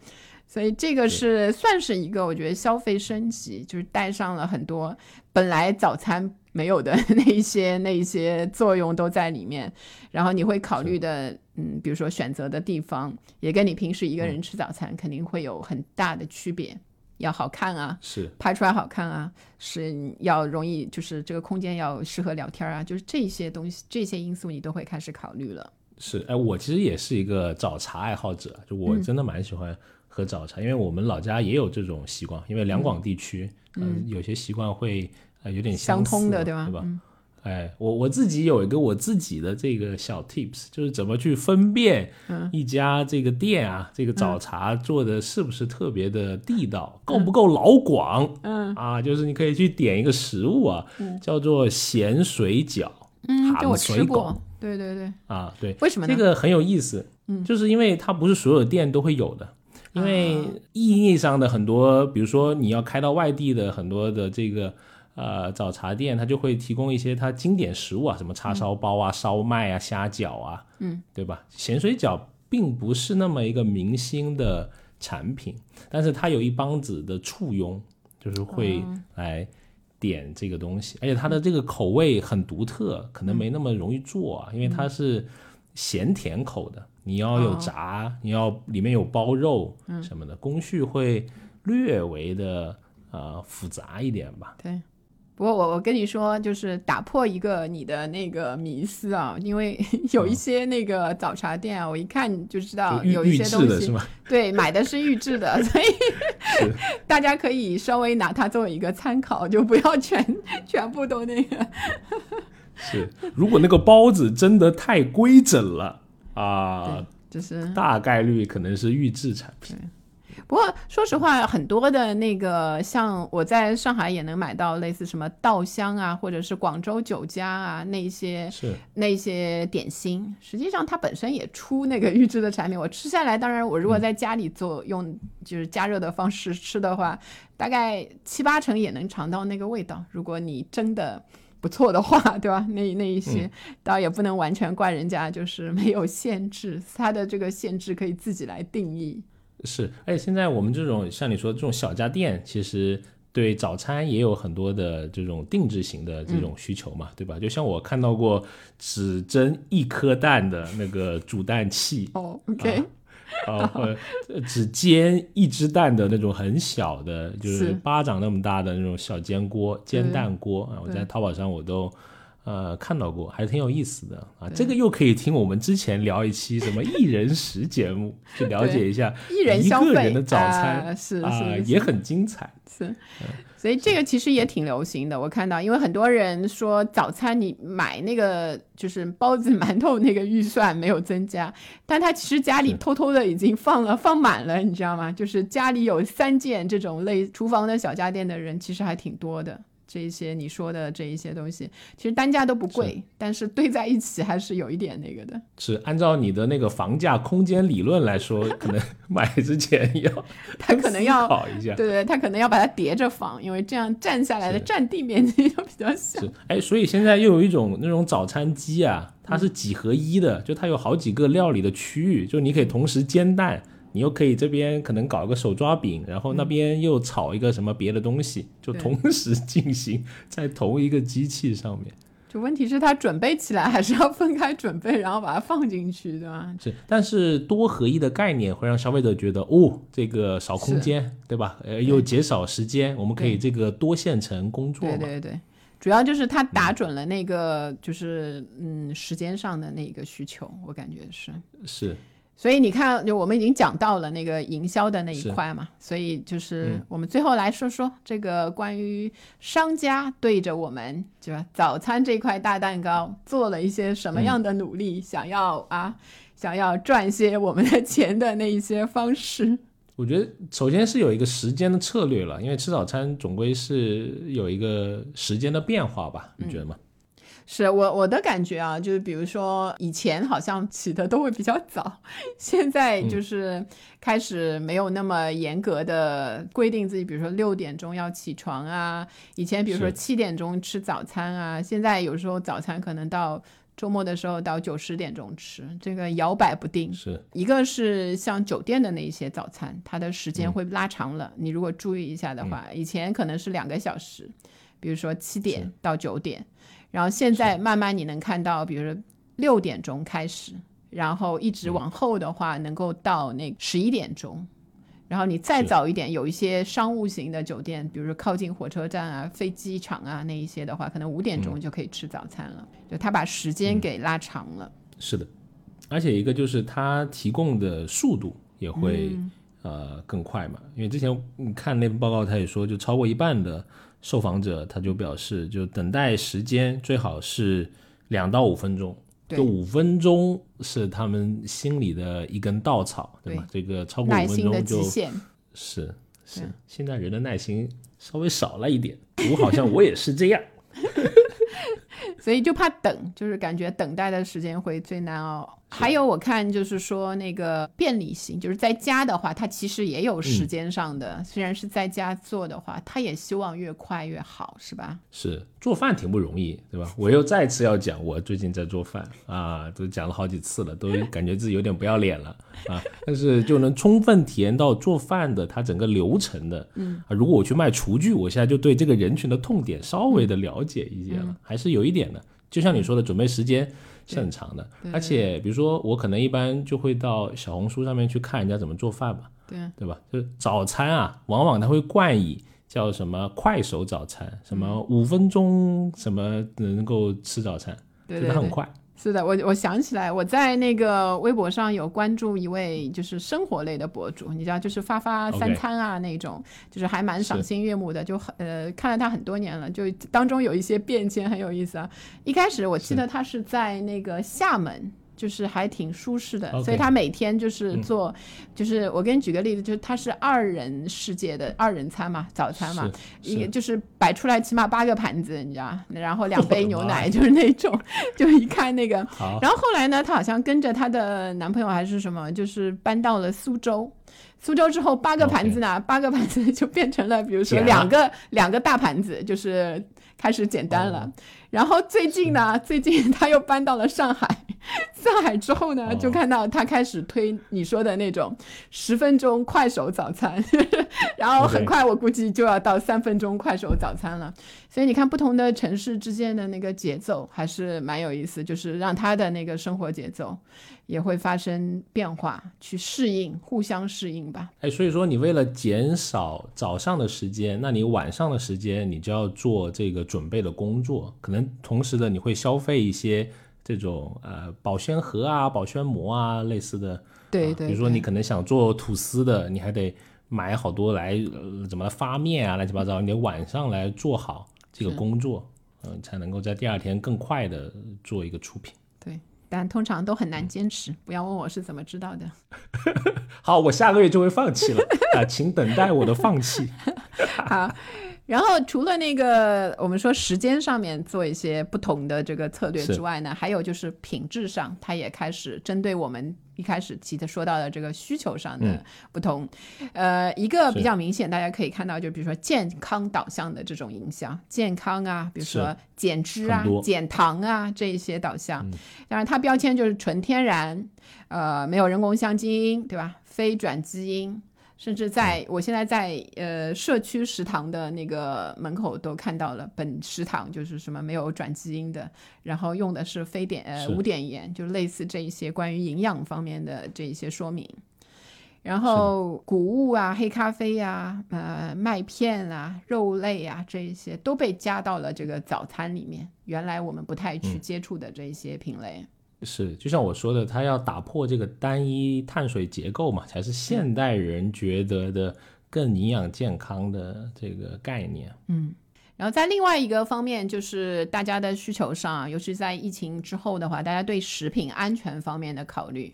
所以这个是算是一个，我觉得消费升级，就是带上了很多本来早餐没有的 那一些那一些作用都在里面。然后你会考虑的，嗯，比如说选择的地方，也跟你平时一个人吃早餐肯定会有很大的区别。要好看啊，是拍出来好看啊，是要容易，就是这个空间要适合聊天啊，就是这些东西这些因素你都会开始考虑了。是，哎，我其实也是一个早茶爱好者，就我真的蛮喜欢。喝早茶，因为我们老家也有这种习惯，因为两广地区，嗯，有些习惯会呃有点相通的，对吧？对吧？哎，我我自己有一个我自己的这个小 tips，就是怎么去分辨一家这个店啊，这个早茶做的是不是特别的地道，够不够老广？嗯啊，就是你可以去点一个食物啊，叫做咸水饺，嗯，就我吃过，对对对，啊对，为什么这个很有意思？嗯，就是因为它不是所有店都会有的。因为意义上的很多，比如说你要开到外地的很多的这个呃早茶店，它就会提供一些它经典食物啊，什么叉烧包啊、烧麦啊、虾饺啊，嗯，对吧？咸水饺并不是那么一个明星的产品，但是它有一帮子的簇拥，就是会来点这个东西，而且它的这个口味很独特，可能没那么容易做啊，因为它是咸甜口的。你要有炸，你要里面有包肉什么的，工序会略微的呃复杂一点吧。对，不过我我跟你说，就是打破一个你的那个迷思啊，因为 有一些那个早茶店啊，我一看就知道有一些东西，对，买的是预制的，所以 大家可以稍微拿它作为一个参考，就不要全全部都那个。是，如果那个包子真的太规整了。啊，就是大概率可能是预制产品。不过说实话，很多的那个像我在上海也能买到类似什么稻香啊，或者是广州酒家啊那些是那些点心，实际上它本身也出那个 预制的产品。我吃下来，当然我如果在家里做用就是加热的方式吃的话，大概七八成也能尝到那个味道。如果你真的。不错的话，对吧？那那一些，倒也不能完全怪人家，就是没有限制，它的这个限制可以自己来定义。是，而且现在我们这种像你说这种小家电，其实对早餐也有很多的这种定制型的这种需求嘛，对吧？就像我看到过只蒸一颗蛋的那个煮蛋器。哦，OK。啊，呃，只煎一只蛋的那种很小的，就是巴掌那么大的那种小煎锅、煎蛋锅啊，我在淘宝上我都呃看到过，还是挺有意思的啊。这个又可以听我们之前聊一期什么一人食节目，去了解一下一人一个人的早餐是啊，也很精彩。是。所以这个其实也挺流行的，我看到，因为很多人说早餐你买那个就是包子、馒头那个预算没有增加，但他其实家里偷偷的已经放了 放满了，你知道吗？就是家里有三件这种类厨房的小家电的人，其实还挺多的。这一些你说的这一些东西，其实单价都不贵，但是堆在一起还是有一点那个的。是按照你的那个房价空间理论来说，可能 买之前要他可能要考一下，对对，他可能要把它叠着放，因为这样占下来的占地面积就比较小。是哎，所以现在又有一种那种早餐机啊，它是几合一的，就它有好几个料理的区域，就你可以同时煎蛋。你又可以这边可能搞一个手抓饼，然后那边又炒一个什么别的东西，就同时进行在同一个机器上面。就问题是它准备起来还是要分开准备，然后把它放进去，对吧？是，但是多合一的概念会让消费者觉得，哦，这个少空间，对吧？呃，又减少时间，我们可以这个多线程工作嘛。对对对。主要就是它打准了那个就是嗯时间上的那个需求，我感觉是。是，所以你看，就我们已经讲到了那个营销的那一块嘛，所以就是嗯我们最后来说说这个关于商家对着我们，对吧？早餐这块大蛋糕做了一些什么样的努力，想要啊，想要赚些我们的钱的那一些方式。我觉得首先是有一个时间的策略了，因为吃早餐总归是有一个时间的变化吧，你觉得吗？是我我的感觉啊，就是比如说以前好像起的都会比较早，现在就是开始没有那么严格的规定自己，比如说六点钟要起床啊，以前比如说七点钟吃早餐啊，现在有时候早餐可能到周末的时候到九十点钟吃，这个摇摆不定。是一个是像酒店的那一些早餐，它的时嗯间会拉长了。你如果注意一下的话，以前可能是两个小时，比如说七点到九点，然后现在慢慢你能看到，比如说六点钟开始，然后一嗯。直往后的话，能够到那十一点钟。然后你再早一点，有一些商务型的酒店，比如说靠近火车站啊、飞机场啊那一些的话，可能五点嗯。钟就可以吃早餐了。就他把时间给拉长了。是的，而且一个就是他提供的速度也会、呃更快嘛，因为之前你看那份报告，他也说，就超过一半的受访者他就表示，就等待时间最好是两到五分钟。对就五分钟是他们心里的一根稻草，对吧？这个超过五分钟就是是对，现在人的耐心稍微少了一点，我好像我也是这样。所以就怕等，就是感觉等待的时间会最难熬。还有我看就是说那个便利性，就是在家的话，它其实也有时间上的，虽然是在家做的话，他也希望越快越好，是吧？是做饭挺不容易，对吧？我又再次要讲，我最近在做饭啊，都讲了好几次了，都感觉自己有点不要脸了啊。但是就能充分体验到做饭的它整个流程的，嗯啊，如果我去卖厨具，我现在就对这个人群的痛点稍微的了解一些了，还是有一点的。就像你说的，准备时间是很长的，而且比如说我可能一般就会到小红书上面去看人家怎么做饭吧，对，对吧？就是早餐啊，往往他会冠以叫什么快手早餐，什么五分钟什么能够吃早餐，对它很快。是的，我我想起来，我在那个微博上有关注一位就是生活类的博主，你知道，就是发发三餐啊那种就是还蛮赏心悦目的，就很呃看了他很多年了，就当中有一些变迁很有意思啊。一开始我记得他是在那个厦门。就是还挺舒适的所以他每天就是做，就是我给你举个例子，就是他是二人世界的二人餐嘛，早餐嘛，是一个就是摆出来起码八个盘子，你知道，然后两杯牛奶，就是那种，就一看那个，然后后来呢，她好像跟着她的男朋友还是什么，就是搬到了苏州。苏州之后，八个盘子呢八个盘子就变成了，比如说两个两个大盘子，就是开始简单了。哦。然后最近呢，最近她又搬到了上海。上海之后呢，哦就看到他开始推你说的那种十分钟快手早餐，然后很快我估计就要到三分钟快手早餐了。所以你看，不同的城市之间的那个节奏还是蛮有意思，就是让他的那个生活节奏也会发生变化，去适应，互相适应吧。哎，所以说你为了减少早上的时间，那你晚上的时间你就要做这个准备的工作，可能同时的你会消费一些这种呃保鲜盒啊、保鲜膜啊类似的。对对，啊比如说你可能想做吐司的，你还得买好多来、呃、怎么发面啊，乱七八糟，你得晚上来做好这个工作，嗯、才能够在第二天更快的做一个出品。对，但通常都很难坚持。不要问我是怎么知道的。好，我下个月就会放弃了啊，请等待我的放弃。好，然后除了那个我们说时间上面做一些不同的这个策略之外呢，还有就是品质上，它也开始针对我们一开始提的说到的这个需求上的嗯不同。呃，一个比较明显，大家可以看到，就比如说健康导向的这种影响，健康啊，比如说减脂啊减糖啊这一些导向。嗯当然，它标签就是纯天然，呃，没有人工香精，对吧？非转基因。甚至在嗯我现在在呃社区食堂的那个门口都看到了，本食堂就是什么没有转基因的，然后用的是非碘呃是无碘盐，就类似这一些关于营养方面的这一些说明。然后谷物啊、黑咖啡啊、呃麦片啊、肉类啊这一些都被加到了这个早餐里面。原来我们不太去接触的这些品类。是，就像我说的，它要打破这个单一碳水结构嘛，才是现代人觉得的更营养健康的这个概念。嗯，然后在另外一个方面，就是大家的需求上，尤其在疫情之后的话，大家对食品安全方面的考虑。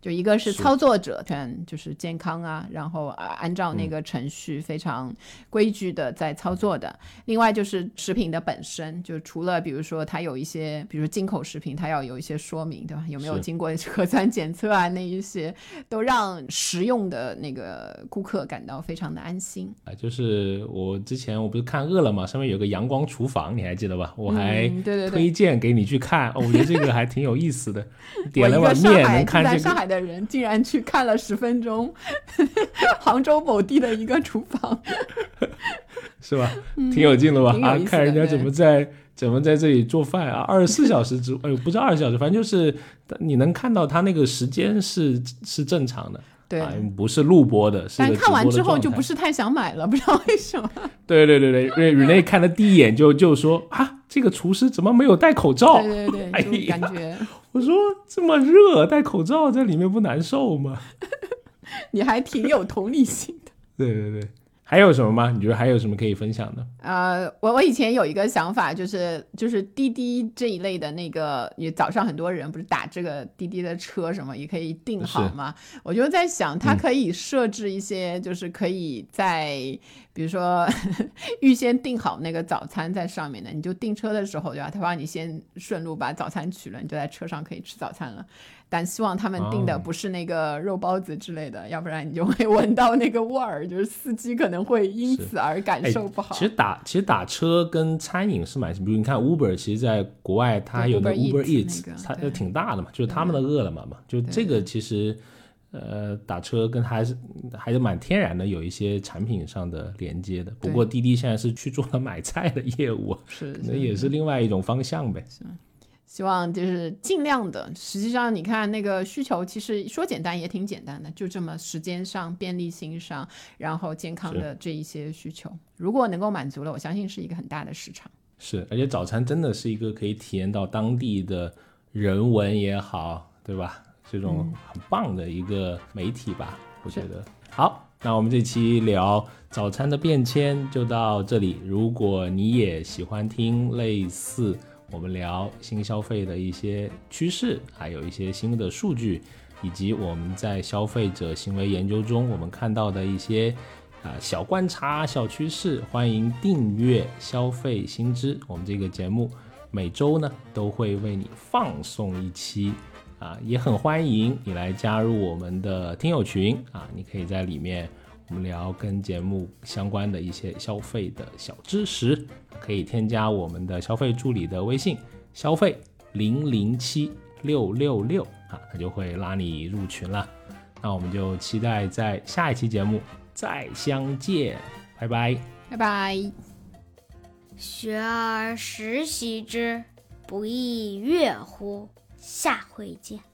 就一个是操作者全就是健康啊，然后啊按照那个程序非常规矩的在操作的。另外就是食品的本身，就除了比如说它有一些，比如进口食品，它要有一些说明，对吧？有没有经过核酸检测啊？那一些都让食用的那个顾客感到非常的安心啊。就是我之前我不是看饿了么上面有个阳光厨房，你还记得吧？我还推荐给你去看，我觉得这个还挺有意思的。点了碗面能看这个。的人竟然去看了十分钟 杭州某地的一个厨房，是吧？挺有劲的吧？啊，看人家怎么在怎么在这里做饭啊，二十四小时之，哎呦，不是二十四小时，反正就是你能看到他那个时间是是正常的。对，不是录播的，但看完之后就不是太想买了，不知道为什么。对对对对瑞瑞内看的第一眼就就说啊，这个厨师怎么没有戴口罩？对对对，哎感觉我说这么热，戴口罩在里面不难受吗？你还挺有同理心的。对 对对。还有什么吗？你觉得还有什么可以分享的？呃，我我以前有一个想法，就是就是滴滴这一类的那个，你早上很多人不是打这个滴滴的车什么，也可以订好嘛？我就在想，它可以设置一些，就是可以在比如说 预先订好那个早餐在上面的，你就订车的时候对吧？他帮你先顺路把早餐取了，你就在车上可以吃早餐了。但希望他们订的不是那个肉包子之类的，要不然你就会 闻到那个味儿，就是司机可能会因此而感受不好。其实打其实打车跟餐饮是蛮，比如你看 Uber，其实在国外它有个 Uber Eats，它就挺大的嘛，就是他们的饿了么嘛，就这个其实呃打车跟还是还是蛮天然的，有一些产品上的连接的。不过滴滴现在是去做了买菜的业务，是那也是另外一种方向呗。希望就是尽量的。实际上，你看那个需求，其实说简单也挺简单的，就这么时间上、便利性上，然后健康的这一些需求，如果能够满足了，我相信是一个很大的市场。是，而且早餐真的是一个可以体验到当地的人文也好，对吧？这种很棒的一个媒体吧，我觉得。好，那我们这期聊早餐的变迁就到这里。如果你也喜欢听类似。我们聊新消费的一些趋势，还有一些新的数据，以及我们在消费者行为研究中我们看到的一些啊小观察、小趋势。欢迎订阅消费新知，我们这个节目每周呢都会为你放送一期啊，也很欢迎你来加入我们的听友群啊，你可以在里面。我们聊跟节目相关的一些消费的小知识，可以添加我们的消费助理的微信，消费零零七六六六啊，他就会拉你入群了。那我们就期待在下一期节目再相见，拜拜，拜拜。学而时习之，不亦说乎？下回见。